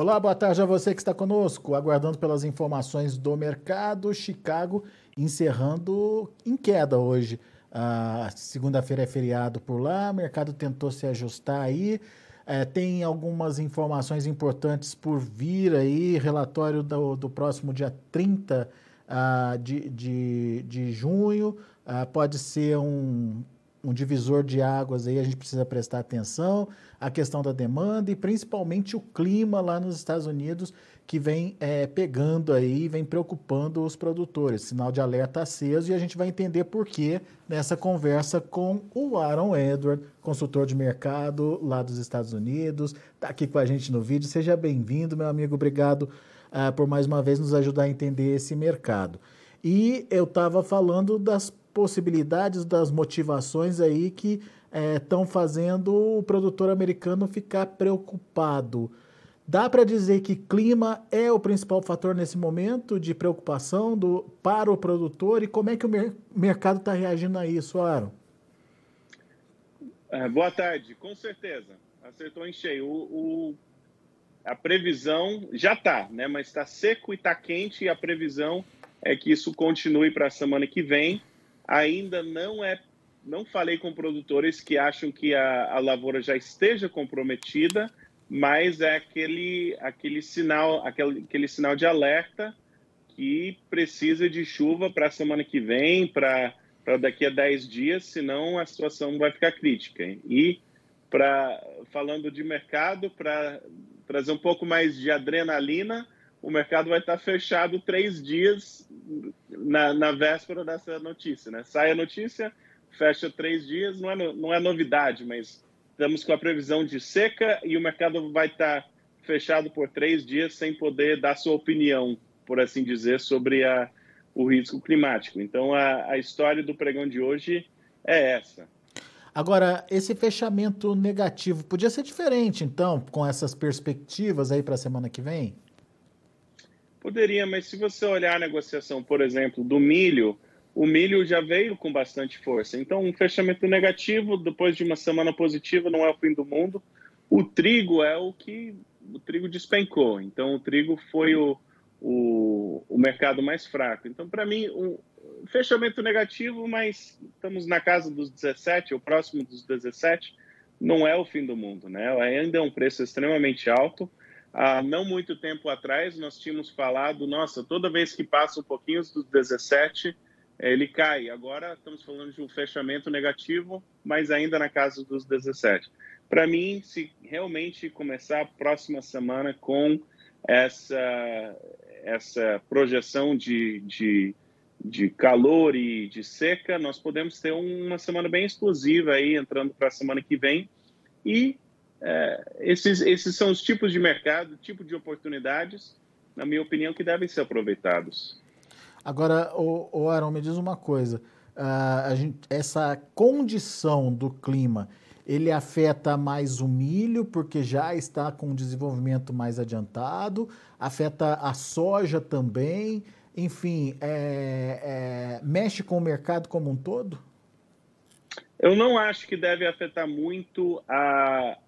Olá, boa tarde a você que está conosco, aguardando pelas informações do mercado. Chicago encerrando em queda hoje. Ah, Segunda-feira é feriado por lá, o mercado tentou se ajustar aí. É, tem algumas informações importantes por vir aí, relatório do, do próximo dia 30 ah, de, de, de junho. Ah, pode ser um, um divisor de águas aí, a gente precisa prestar atenção, a questão da demanda e principalmente o clima lá nos Estados Unidos que vem é, pegando aí, vem preocupando os produtores. Sinal de alerta aceso e a gente vai entender por que nessa conversa com o Aaron Edward, consultor de mercado lá dos Estados Unidos, está aqui com a gente no vídeo. Seja bem-vindo, meu amigo. Obrigado uh, por mais uma vez nos ajudar a entender esse mercado. E eu estava falando das possibilidades, das motivações aí que estão é, fazendo o produtor americano ficar preocupado. Dá para dizer que clima é o principal fator nesse momento de preocupação do, para o produtor e como é que o mer mercado está reagindo a isso, Aaron? É, boa tarde, com certeza. Acertou em cheio. O, o a previsão já está, né? mas está seco e está quente e a previsão é que isso continue para a semana que vem. Ainda não é, não falei com produtores que acham que a, a lavoura já esteja comprometida, mas é aquele, aquele sinal, aquele, aquele sinal de alerta que precisa de chuva para a semana que vem, para daqui a 10 dias, senão a situação vai ficar crítica. E para falando de mercado, para trazer um pouco mais de adrenalina, o mercado vai estar fechado três dias na, na véspera dessa notícia. Né? Sai a notícia, fecha três dias, não é, não é novidade, mas estamos com a previsão de seca e o mercado vai estar fechado por três dias sem poder dar sua opinião, por assim dizer, sobre a, o risco climático. Então, a, a história do pregão de hoje é essa. Agora, esse fechamento negativo podia ser diferente, então, com essas perspectivas aí para a semana que vem? Poderia, mas se você olhar a negociação, por exemplo, do milho, o milho já veio com bastante força. Então, um fechamento negativo depois de uma semana positiva não é o fim do mundo. O trigo é o que o trigo despencou. Então, o trigo foi o, o, o mercado mais fraco. Então, para mim, um fechamento negativo, mas estamos na casa dos 17, ou próximo dos 17, não é o fim do mundo, né? Ainda é um preço extremamente alto. Há não muito tempo atrás, nós tínhamos falado, nossa, toda vez que passa um pouquinho dos 17, ele cai. Agora estamos falando de um fechamento negativo, mas ainda na casa dos 17. Para mim, se realmente começar a próxima semana com essa, essa projeção de, de, de calor e de seca, nós podemos ter uma semana bem explosiva aí entrando para a semana que vem. E é, esses, esses são os tipos de mercado, tipo de oportunidades, na minha opinião, que devem ser aproveitados. Agora, o, o Aaron, me diz uma coisa. Uh, gente, essa condição do clima, ele afeta mais o milho, porque já está com um desenvolvimento mais adiantado, afeta a soja também, enfim, é, é, mexe com o mercado como um todo? Eu não acho que deve afetar muito a, a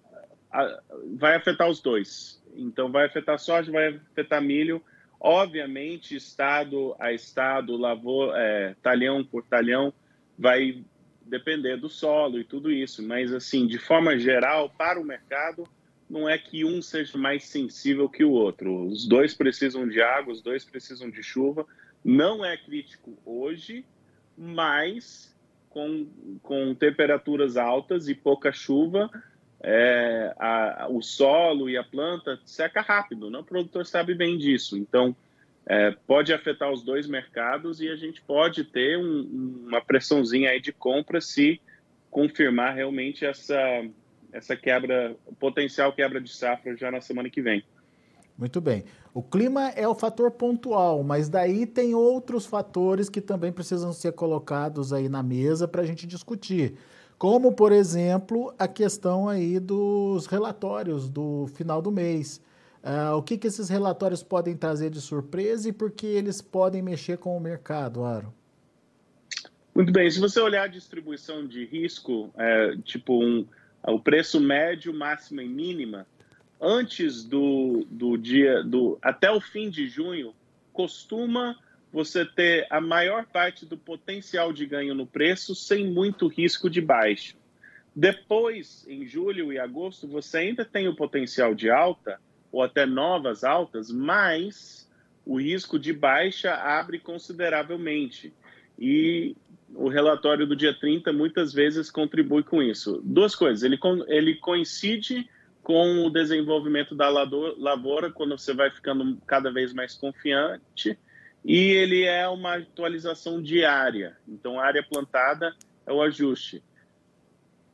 vai afetar os dois. Então, vai afetar soja, vai afetar milho Obviamente, estado a estado, lavou, é, talhão por talhão, vai depender do solo e tudo isso, mas assim, de forma geral, para o mercado, não é que um seja mais sensível que o outro. Os dois precisam de água, os dois precisam de chuva. Não é crítico hoje, mas com, com temperaturas altas e pouca chuva, é, a, o solo e a planta seca rápido, né? o produtor sabe bem disso. Então, é, pode afetar os dois mercados e a gente pode ter um, uma pressãozinha aí de compra se confirmar realmente essa, essa quebra, potencial quebra de safra já na semana que vem. Muito bem. O clima é o fator pontual, mas daí tem outros fatores que também precisam ser colocados aí na mesa para a gente discutir como, por exemplo, a questão aí dos relatórios do final do mês. Uh, o que, que esses relatórios podem trazer de surpresa e por que eles podem mexer com o mercado, Aro? Muito bem, se você olhar a distribuição de risco, é, tipo um, o preço médio, máxima e mínima, antes do, do dia, do até o fim de junho, costuma você ter a maior parte do potencial de ganho no preço sem muito risco de baixa. Depois, em julho e agosto, você ainda tem o potencial de alta, ou até novas altas, mas o risco de baixa abre consideravelmente. E o relatório do dia 30 muitas vezes contribui com isso. Duas coisas, ele, ele coincide com o desenvolvimento da lavoura, quando você vai ficando cada vez mais confiante, e ele é uma atualização diária. Então, a área plantada é o ajuste.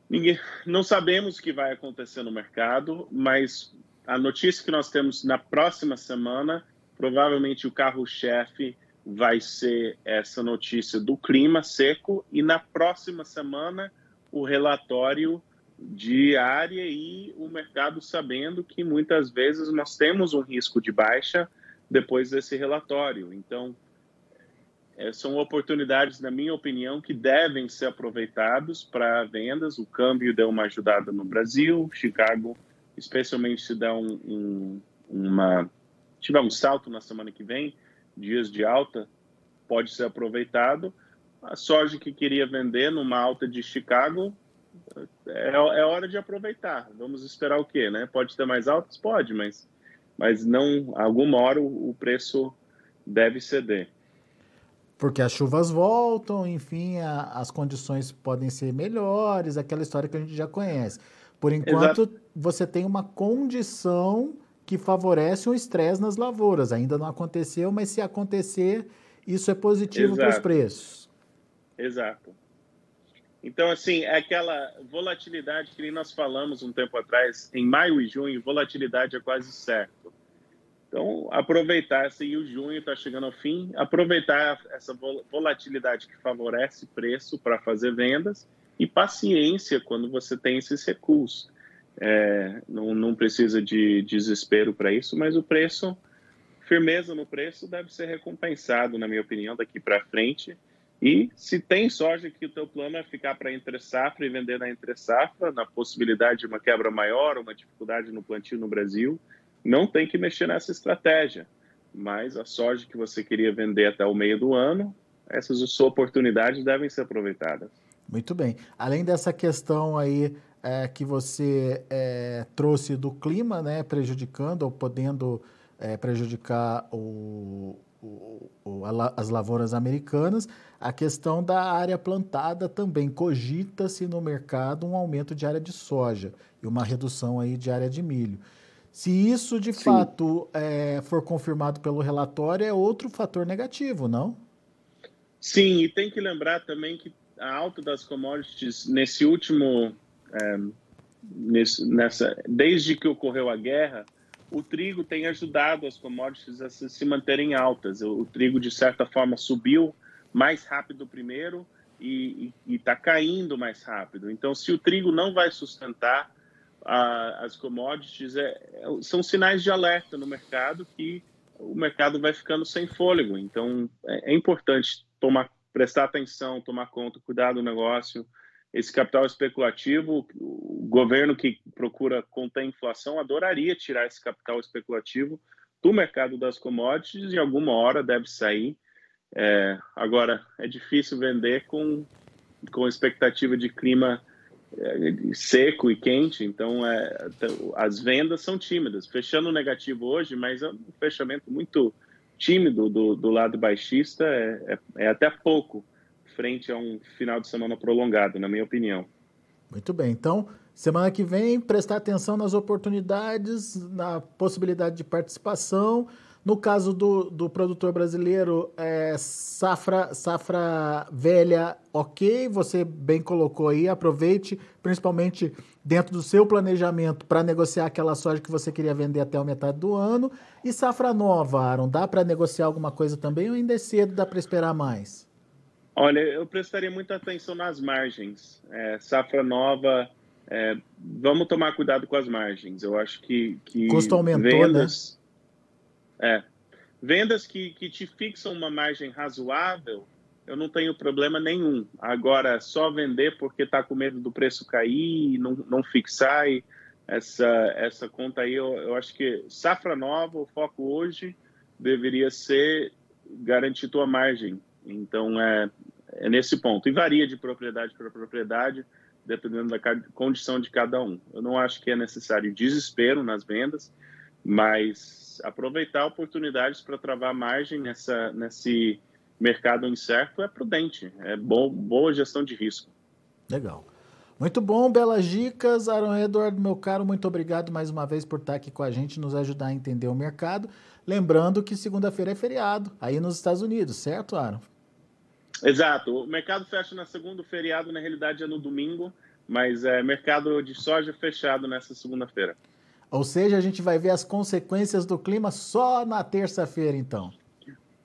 Ninguém, não sabemos o que vai acontecer no mercado, mas a notícia que nós temos na próxima semana, provavelmente o carro-chefe vai ser essa notícia do clima seco e na próxima semana o relatório de área e o mercado sabendo que muitas vezes nós temos um risco de baixa depois desse relatório. Então, é, são oportunidades, na minha opinião, que devem ser aproveitados para vendas. O câmbio deu uma ajudada no Brasil, Chicago, especialmente se der um, um, uma tiver um salto na semana que vem, dias de alta, pode ser aproveitado. A soja que queria vender numa alta de Chicago é, é hora de aproveitar. Vamos esperar o quê, né? Pode ter mais altas, pode, mas mas não alguma hora o, o preço deve ceder. Porque as chuvas voltam, enfim, a, as condições podem ser melhores, aquela história que a gente já conhece. Por enquanto, Exato. você tem uma condição que favorece o estresse nas lavouras. Ainda não aconteceu, mas se acontecer, isso é positivo para os preços. Exato. Então, assim, é aquela volatilidade que nós falamos um tempo atrás, em maio e junho, volatilidade é quase certo. Então, aproveitar, se o junho está chegando ao fim, aproveitar essa volatilidade que favorece preço para fazer vendas e paciência quando você tem esses recursos. É, não, não precisa de desespero para isso, mas o preço, firmeza no preço, deve ser recompensado, na minha opinião, daqui para frente. E se tem soja que o teu plano é ficar para entre safra e vender na entre safra, na possibilidade de uma quebra maior, uma dificuldade no plantio no Brasil, não tem que mexer nessa estratégia. Mas a soja que você queria vender até o meio do ano, essas suas oportunidades devem ser aproveitadas. Muito bem. Além dessa questão aí é, que você é, trouxe do clima, né, prejudicando ou podendo é, prejudicar o, o, o, a, as lavouras americanas, a questão da área plantada também cogita-se no mercado um aumento de área de soja e uma redução aí de área de milho. Se isso de Sim. fato é, for confirmado pelo relatório, é outro fator negativo, não? Sim, e tem que lembrar também que a alta das commodities nesse último, é, nesse, nessa, desde que ocorreu a guerra, o trigo tem ajudado as commodities a se, manterem altas. O, o, trigo de certa forma subiu mais rápido primeiro e está caindo mais rápido. Então, se o trigo não vai sustentar, as commodities é, é, são sinais de alerta no mercado que o mercado vai ficando sem fôlego. Então, é, é importante tomar, prestar atenção, tomar conta, cuidar do negócio. Esse capital especulativo, o governo que procura conter a inflação adoraria tirar esse capital especulativo do mercado das commodities e alguma hora deve sair. É, agora, é difícil vender com, com expectativa de clima é, seco e quente, então é, as vendas são tímidas. Fechando negativo hoje, mas é um fechamento muito tímido do, do lado baixista, é, é, é, até pouco frente a um final de semana prolongado, na minha opinião. Muito bem, então semana que vem prestar atenção nas oportunidades, na possibilidade de participação no caso do, do produtor brasileiro, é, safra, safra velha, ok, você bem colocou aí, aproveite, principalmente dentro do seu planejamento para negociar aquela soja que você queria vender até a metade do ano. E safra nova, Aaron, dá para negociar alguma coisa também ou ainda é cedo, dá para esperar mais? Olha, eu prestaria muita atenção nas margens. É, safra nova, é, vamos tomar cuidado com as margens. Eu acho que, que custo aumentou, né? vendas, né? É. Vendas que, que te fixam uma margem razoável, eu não tenho problema nenhum. Agora, só vender porque está com medo do preço cair, não, não fixar, e essa, essa conta aí, eu, eu acho que safra nova, o foco hoje deveria ser garantir tua margem. Então, é, é nesse ponto. E varia de propriedade para propriedade, dependendo da condição de cada um. Eu não acho que é necessário desespero nas vendas, mas aproveitar oportunidades para travar margem nessa, nesse mercado incerto é prudente, é bom, boa gestão de risco. Legal. Muito bom, belas dicas. Aaron Edward, meu caro, muito obrigado mais uma vez por estar aqui com a gente, nos ajudar a entender o mercado. Lembrando que segunda-feira é feriado, aí nos Estados Unidos, certo, Aaron? Exato. O mercado fecha na segunda, o feriado na realidade é no domingo, mas é mercado de soja fechado nessa segunda-feira. Ou seja, a gente vai ver as consequências do clima só na terça-feira, então.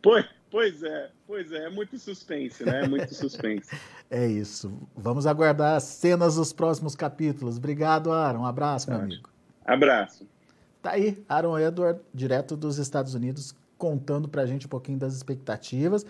Pois, pois é, pois é, é muito suspense, né? É muito suspense. é isso. Vamos aguardar as cenas dos próximos capítulos. Obrigado, Aaron. Um abraço, meu amigo. Abraço. Tá aí, Aaron Edward, direto dos Estados Unidos, contando pra gente um pouquinho das expectativas.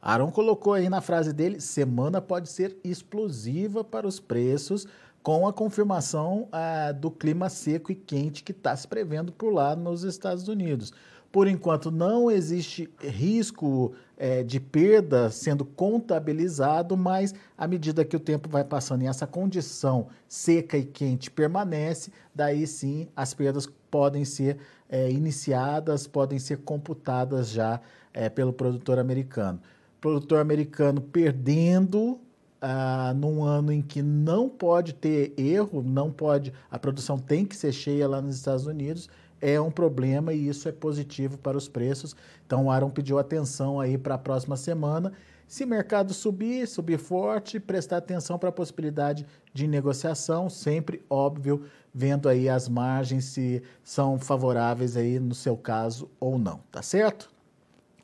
Aaron colocou aí na frase dele: semana pode ser explosiva para os preços, com a confirmação ah, do clima seco e quente que está se prevendo por lá nos Estados Unidos. Por enquanto, não existe risco é, de perda sendo contabilizado, mas à medida que o tempo vai passando e essa condição seca e quente permanece, daí sim as perdas podem ser é, iniciadas, podem ser computadas já é, pelo produtor americano produtor americano perdendo ah, num ano em que não pode ter erro, não pode, a produção tem que ser cheia lá nos Estados Unidos, é um problema e isso é positivo para os preços. Então o Aaron pediu atenção aí para a próxima semana. Se mercado subir, subir forte, prestar atenção para a possibilidade de negociação, sempre óbvio, vendo aí as margens se são favoráveis aí no seu caso ou não, tá certo?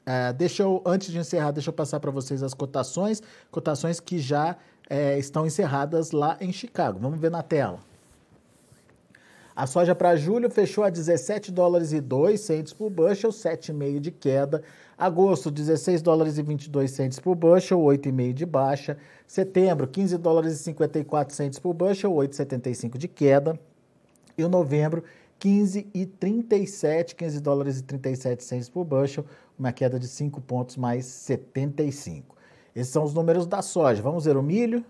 É, deixa eu, antes de encerrar, deixa eu passar para vocês as cotações, cotações que já é, estão encerradas lá em Chicago. Vamos ver na tela. A soja para julho fechou a 17 dólares e 2 centes por bushel, 7,5 de queda. Agosto, 16 dólares e 22 centes por bushel, 8,5 de baixa. Setembro, 15 dólares e 54 centes por bushel, 8,75 de queda. E o novembro, 15 e 37, 15 dólares e 37 centes por bushel, uma queda de 5 pontos mais 75. Esses são os números da soja. Vamos ver o milho.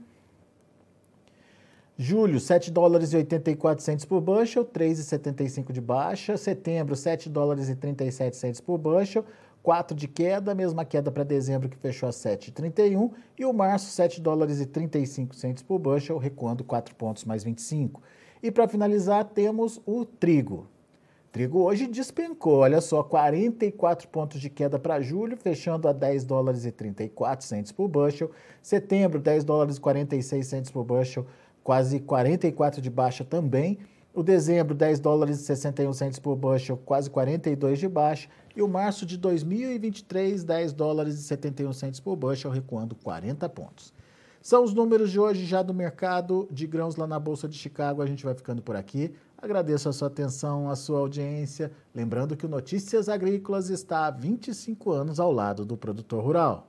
Julho, 7 dólares e 84 centes por bushel, 3,75 de baixa. Setembro, 7 dólares e 37 centes por bushel, 4 de queda, mesma queda para dezembro que fechou a 7,31. E o março, 7 dólares e 35 centes por bushel, recuando 4 pontos mais 25. E para finalizar, temos o trigo. Trigo hoje despencou, olha só, 44 pontos de queda para julho, fechando a 10 dólares e 34 centes por bushel. Setembro, 10 dólares e 46 centes por bushel, quase 44 de baixa também. O dezembro, 10 dólares e 61 centes por bushel, quase 42 de baixa. E o março de 2023, 10 dólares e 71 centes por bushel, recuando 40 pontos. São os números de hoje já do mercado de grãos lá na Bolsa de Chicago. A gente vai ficando por aqui. Agradeço a sua atenção, a sua audiência. Lembrando que o Notícias Agrícolas está há 25 anos ao lado do produtor rural.